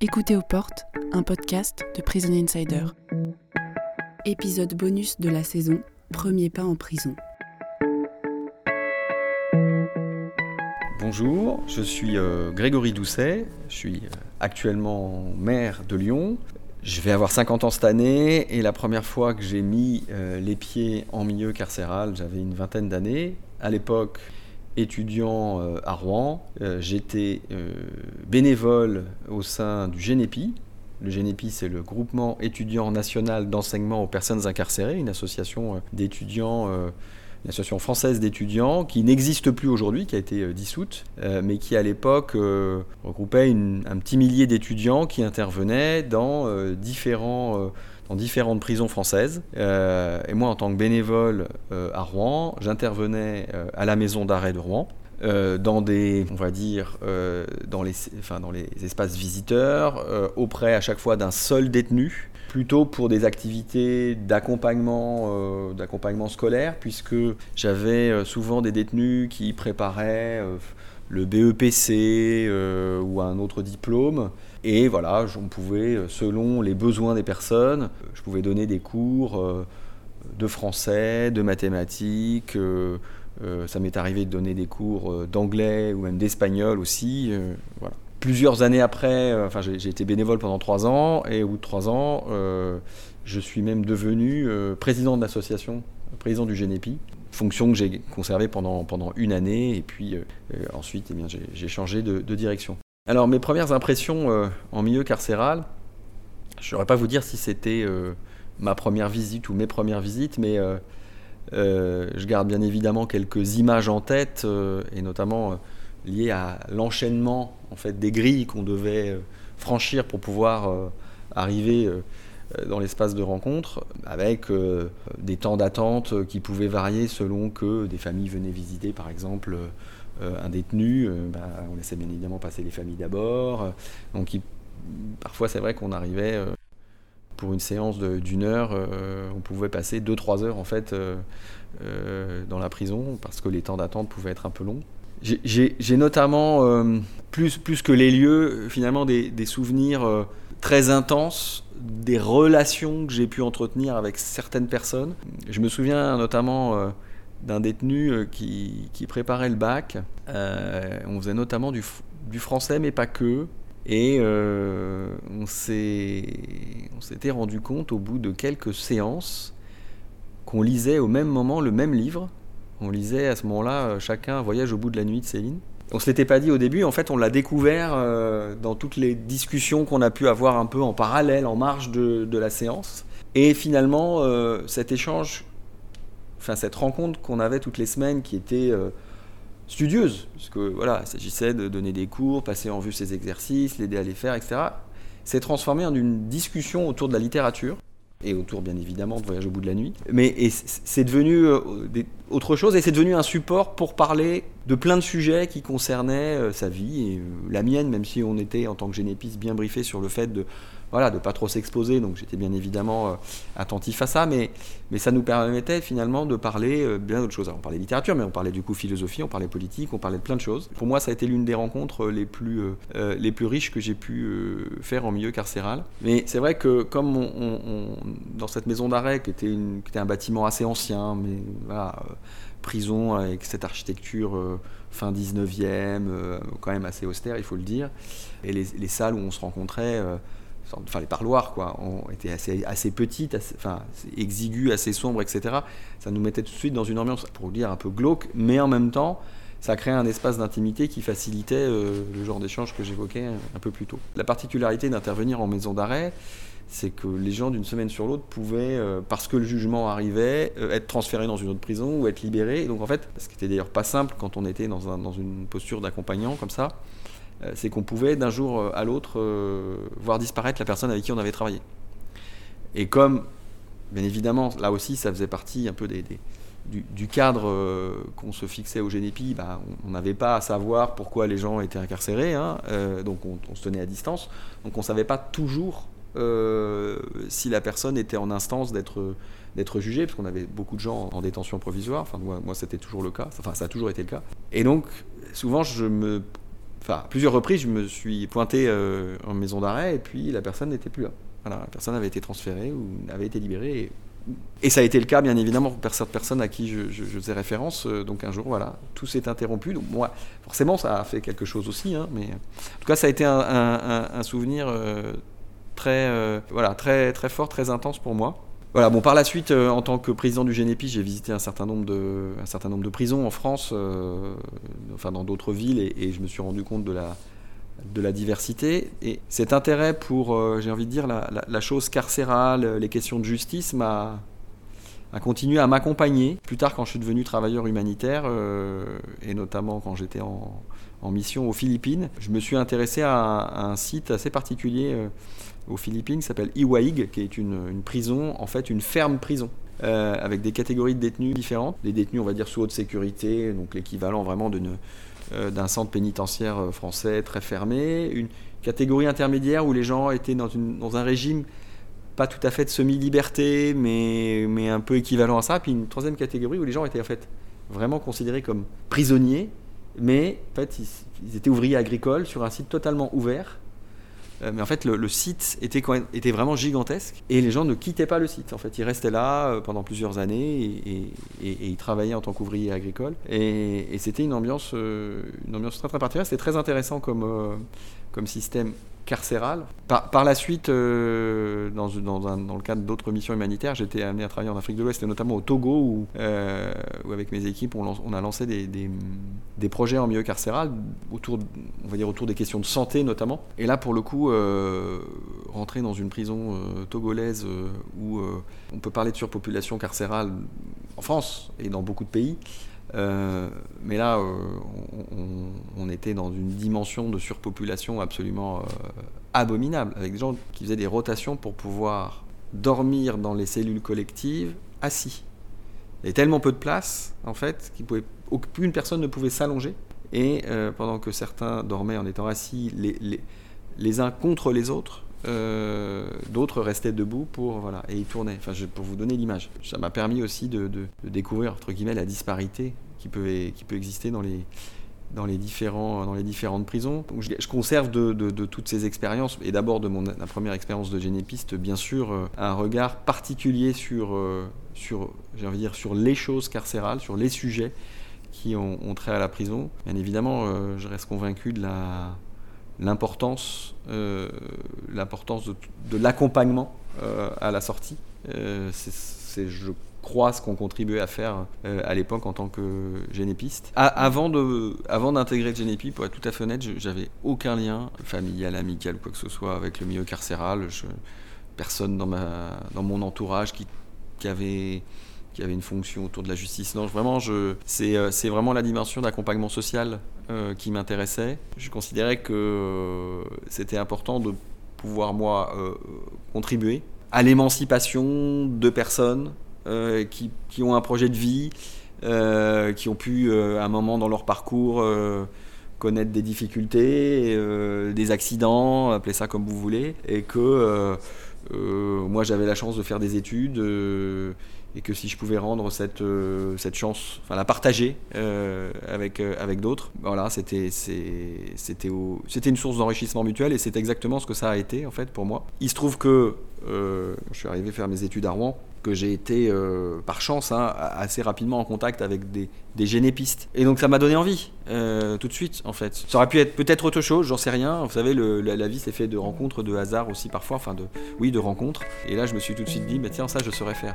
Écoutez aux portes, un podcast de Prison Insider. Épisode bonus de la saison, premier pas en prison. Bonjour, je suis euh, Grégory Doucet, je suis euh, actuellement maire de Lyon. Je vais avoir 50 ans cette année et la première fois que j'ai mis euh, les pieds en milieu carcéral, j'avais une vingtaine d'années. À l'époque, étudiant euh, à Rouen, euh, j'étais bénévole au sein du GENEPI. Le GENEPI, c'est le groupement étudiant national d'enseignement aux personnes incarcérées, une association d'étudiants une association française d'étudiants qui n'existe plus aujourd'hui, qui a été euh, dissoute, euh, mais qui à l'époque euh, regroupait un petit millier d'étudiants qui intervenaient dans, différents, dans différentes prisons françaises. et moi, en tant que bénévole à Rouen, j'intervenais à la maison d'arrêt de Rouen. dans des, on va dire, dans, les, enfin, dans les espaces visiteurs, auprès à chaque fois d'un seul détenu, plutôt pour des activités d'accompagnement euh, d'accompagnement scolaire, puisque j'avais euh, souvent des détenus qui préparaient euh, le BEPC ou un autre diplôme. Et voilà, on pouvait, selon les besoins des personnes, je pouvais donner des cours de français, de mathématiques. ça m'est arrivé de donner des cours d'anglais ou même d'espagnol aussi. voilà plusieurs années après, euh, enfin j'ai été bénévole pendant trois ans, et au bout de trois ans, euh, je suis même devenu euh, président de l'association, président du GENEPI, fonction que j'ai conservée pendant, pendant une année, et puis ensuite eh j'ai changé de, direction. Alors mes premières impressions en milieu carcéral, je ne saurais pas vous dire si c'était ma première visite ou mes premières visites, mais je garde bien évidemment quelques images en tête, et notamment lié à l'enchaînement en fait des grilles qu'on devait euh, franchir pour pouvoir euh, arriver euh, dans l'espace de rencontre, avec des temps d'attente qui pouvaient varier selon que des familles venaient visiter, par exemple, un détenu. Bah, on laissait bien évidemment passer les familles d'abord. Donc, parfois, c'est vrai qu'on arrivait pour une séance d'une heure, on pouvait passer 2-3 heures en fait dans la prison parce que les temps d'attente pouvaient être un peu longs. J'ai notamment, euh, plus, plus que les lieux, finalement des, souvenirs euh, très intenses des relations que j'ai pu entretenir avec certaines personnes. Je me souviens notamment euh, d'un détenu qui, qui, préparait le bac. on faisait notamment du, du, français, mais pas que. Et on s'était rendu compte au bout de quelques séances qu'on lisait au même moment le même livre on lisait à ce moment-là euh, chacun Voyage au bout de la nuit de Céline. On se l'était pas dit au début, en fait on l'a découvert euh, dans toutes les discussions qu'on a pu avoir un peu en parallèle, en marge de, la séance. Et finalement, euh, cet échange, enfin cette rencontre qu'on avait toutes les semaines qui était studieuse, parce que voilà, il s'agissait de donner des cours, passer en vue ses exercices, l'aider à les faire, etc., s'est transformé en une discussion autour de la littérature et autour bien évidemment de Voyage au bout de la nuit. Mais c'est devenu euh, autre chose et c'est devenu un support pour parler de plein de sujets qui concernaient euh, sa vie et euh, la mienne, même si on était en tant que génépiste bien briefé sur le fait de voilà, de pas trop s'exposer. Donc j'étais bien évidemment euh, attentif à ça, mais, ça nous permettait finalement de parler bien d'autres choses. on parlait littérature, mais on parlait du coup philosophie, on parlait politique, on parlait de plein de choses. Pour moi, ça a été l'une des rencontres les plus, les plus riches que j'ai pu faire en milieu carcéral. Mais c'est vrai que comme on, dans cette maison d'arrêt, qui, était une, qui était un bâtiment assez ancien, mais voilà, prison avec cette architecture fin 19e, quand même assez austère, il faut le dire, et les, les salles où on se rencontrait enfin les parloirs quoi, ont assez, petites, assez, enfin exiguës, assez sombres, etc. Ça nous mettait tout de suite dans une ambiance, pour dire, un peu glauque, mais en même temps, ça créait un espace d'intimité qui facilitait euh, le genre d'échange que j'évoquais un peu plus tôt. La particularité d'intervenir en maison d'arrêt, c'est que les gens d'une semaine sur l'autre pouvaient, euh, parce que le jugement arrivait, euh, être transférés dans une autre prison ou être libérés. Donc en fait, ce qui était d'ailleurs pas simple quand on était dans, un, dans une posture d'accompagnant comme ça, euh, c'est qu'on pouvait d'un jour à l'autre voir disparaître la personne avec qui on avait travaillé. Et comme, bien évidemment, là aussi, ça faisait partie un peu des, du, cadre qu'on se fixait au GNEPI, bah, on n'avait pas à savoir pourquoi les gens étaient incarcérés, hein, donc on, se tenait à distance, donc on ne savait pas toujours si la personne était en instance d'être jugée, parce qu'on avait beaucoup de gens en détention provisoire, enfin moi, c'était toujours le cas, enfin ça a toujours été le cas. Et donc souvent enfin, plusieurs reprises, je me suis pointé en maison d'arrêt et puis la personne n'était plus là. La personne avait été transférée ou avait été libérée. Et, ça a été le cas, bien évidemment, pour certaines personnes à qui je, faisais référence. donc un jour, voilà, tout s'est interrompu. Donc moi, forcément, ça a fait quelque chose aussi. Hein, mais en tout cas, ça a été un, souvenir très, voilà, très, très fort, très intense pour moi. Voilà, bon, par la suite, euh, en tant que président du GNEPI, j'ai visité un certain nombre de, un certain nombre de prisons en France, euh, enfin dans d'autres villes, et, je me suis rendu compte de la, de la diversité. Et cet intérêt pour, euh, j'ai envie de dire, la, chose carcérale, les questions de justice, m'a a continué à m'accompagner. Plus tard, quand je suis devenu travailleur humanitaire, et notamment quand j'étais en, mission aux Philippines, je me suis intéressé à, un site assez particulier aux Philippines qui s'appelle Iwaig, qui est une, prison, en fait une ferme prison. Euh, avec des catégories de détenus différentes. Des détenus, on va dire, sous haute sécurité, donc l'équivalent vraiment euh, d'un centre pénitentiaire euh, français très fermé. Une catégorie intermédiaire où les gens étaient dans un régime pas tout à fait de semi-liberté, mais, mais un peu équivalent à ça. Puis une troisième catégorie où les gens étaient en fait vraiment considérés comme prisonniers, mais en fait ils étaient ouvriers agricoles sur un site totalement ouvert euh, mais en fait, le, site était, était vraiment gigantesque et les gens ne quittaient pas le site. En fait, ils restaient là euh, pendant plusieurs années et, ils travaillaient en tant qu'ouvriers agricoles. Et, c'était une ambiance, euh, une ambiance très très particulière. C'était très intéressant comme, comme système Par, la suite, euh, dans, le cadre d'autres missions humanitaires, j'étais amené à travailler en Afrique de l'Ouest, et notamment au Togo, où, euh, avec mes équipes, on, a lancé des, projets en milieu carcéral, autour des questions de santé notamment. Et là, pour le coup, euh, rentrer dans une prison togolaise où on peut parler de surpopulation carcérale en France et dans beaucoup de pays, euh, mais là, euh, on, était dans une dimension de surpopulation absolument euh, abominable, avec des gens qui faisaient des rotations pour pouvoir dormir dans les cellules collectives assis. Il y avait tellement peu de place, en fait, qu'aucune personne ne pouvait s'allonger. Et pendant que certains dormaient en étant assis les, les, uns contre les autres, d'autres restaient debout pour voilà et ils tournaient. Enfin, pour vous donner l'image, ça m'a permis aussi de, découvrir entre guillemets la disparité qui peut, exister dans les, différentes prisons. je, conserve de, toutes ces expériences, et d'abord de ma première expérience de génépiste, bien sûr, euh, un regard particulier sur, euh, sur, les choses carcérales, sur les sujets qui ont, trait à la prison. Bien évidemment, euh, je reste convaincu de la l'importance l'importance de, de l'accompagnement à la sortie. c'est, je croient ce qu'on contribuait à faire euh, à l'époque en tant que génépiste. avant, de, avant d'intégrer Génépi, pour être tout à fait honnête, j'avais aucun lien familial, amical, quoi que ce soit avec le milieu carcéral. Personne dans, ma, dans mon entourage qui, qui avait qui avait une fonction autour de la justice. Non, vraiment, euh, c'est vraiment la dimension d'accompagnement social euh, qui m'intéressait. Je considérais que c'était important de pouvoir, moi, contribuer à l'émancipation de personnes euh, qui, ont un projet de vie, euh, qui ont pu, euh, à un moment dans leur parcours, connaître des difficultés, des accidents, appelez ça comme vous voulez, et que moi j'avais la chance de faire des études et que si je pouvais rendre cette, cette chance, enfin la partager avec, avec d'autres, voilà, c'était, c'était, c'était une source d'enrichissement mutuel et c'est exactement ce que ça a été en fait pour moi. Il se trouve que je suis arrivé faire mes études à Rouen, que j'ai été, euh, par chance, hein, assez rapidement en contact avec des, des génépistes. Et donc ça m'a donné envie, euh, tout de suite, en fait. Ça aurait pu être peut-être autre chose, j'en sais rien. Vous savez, la, vie, c'est fait de rencontres, de hasard aussi parfois, enfin, de, oui, de rencontres. Et là, je me suis tout de suite dit, mais tiens, ça, je saurais faire.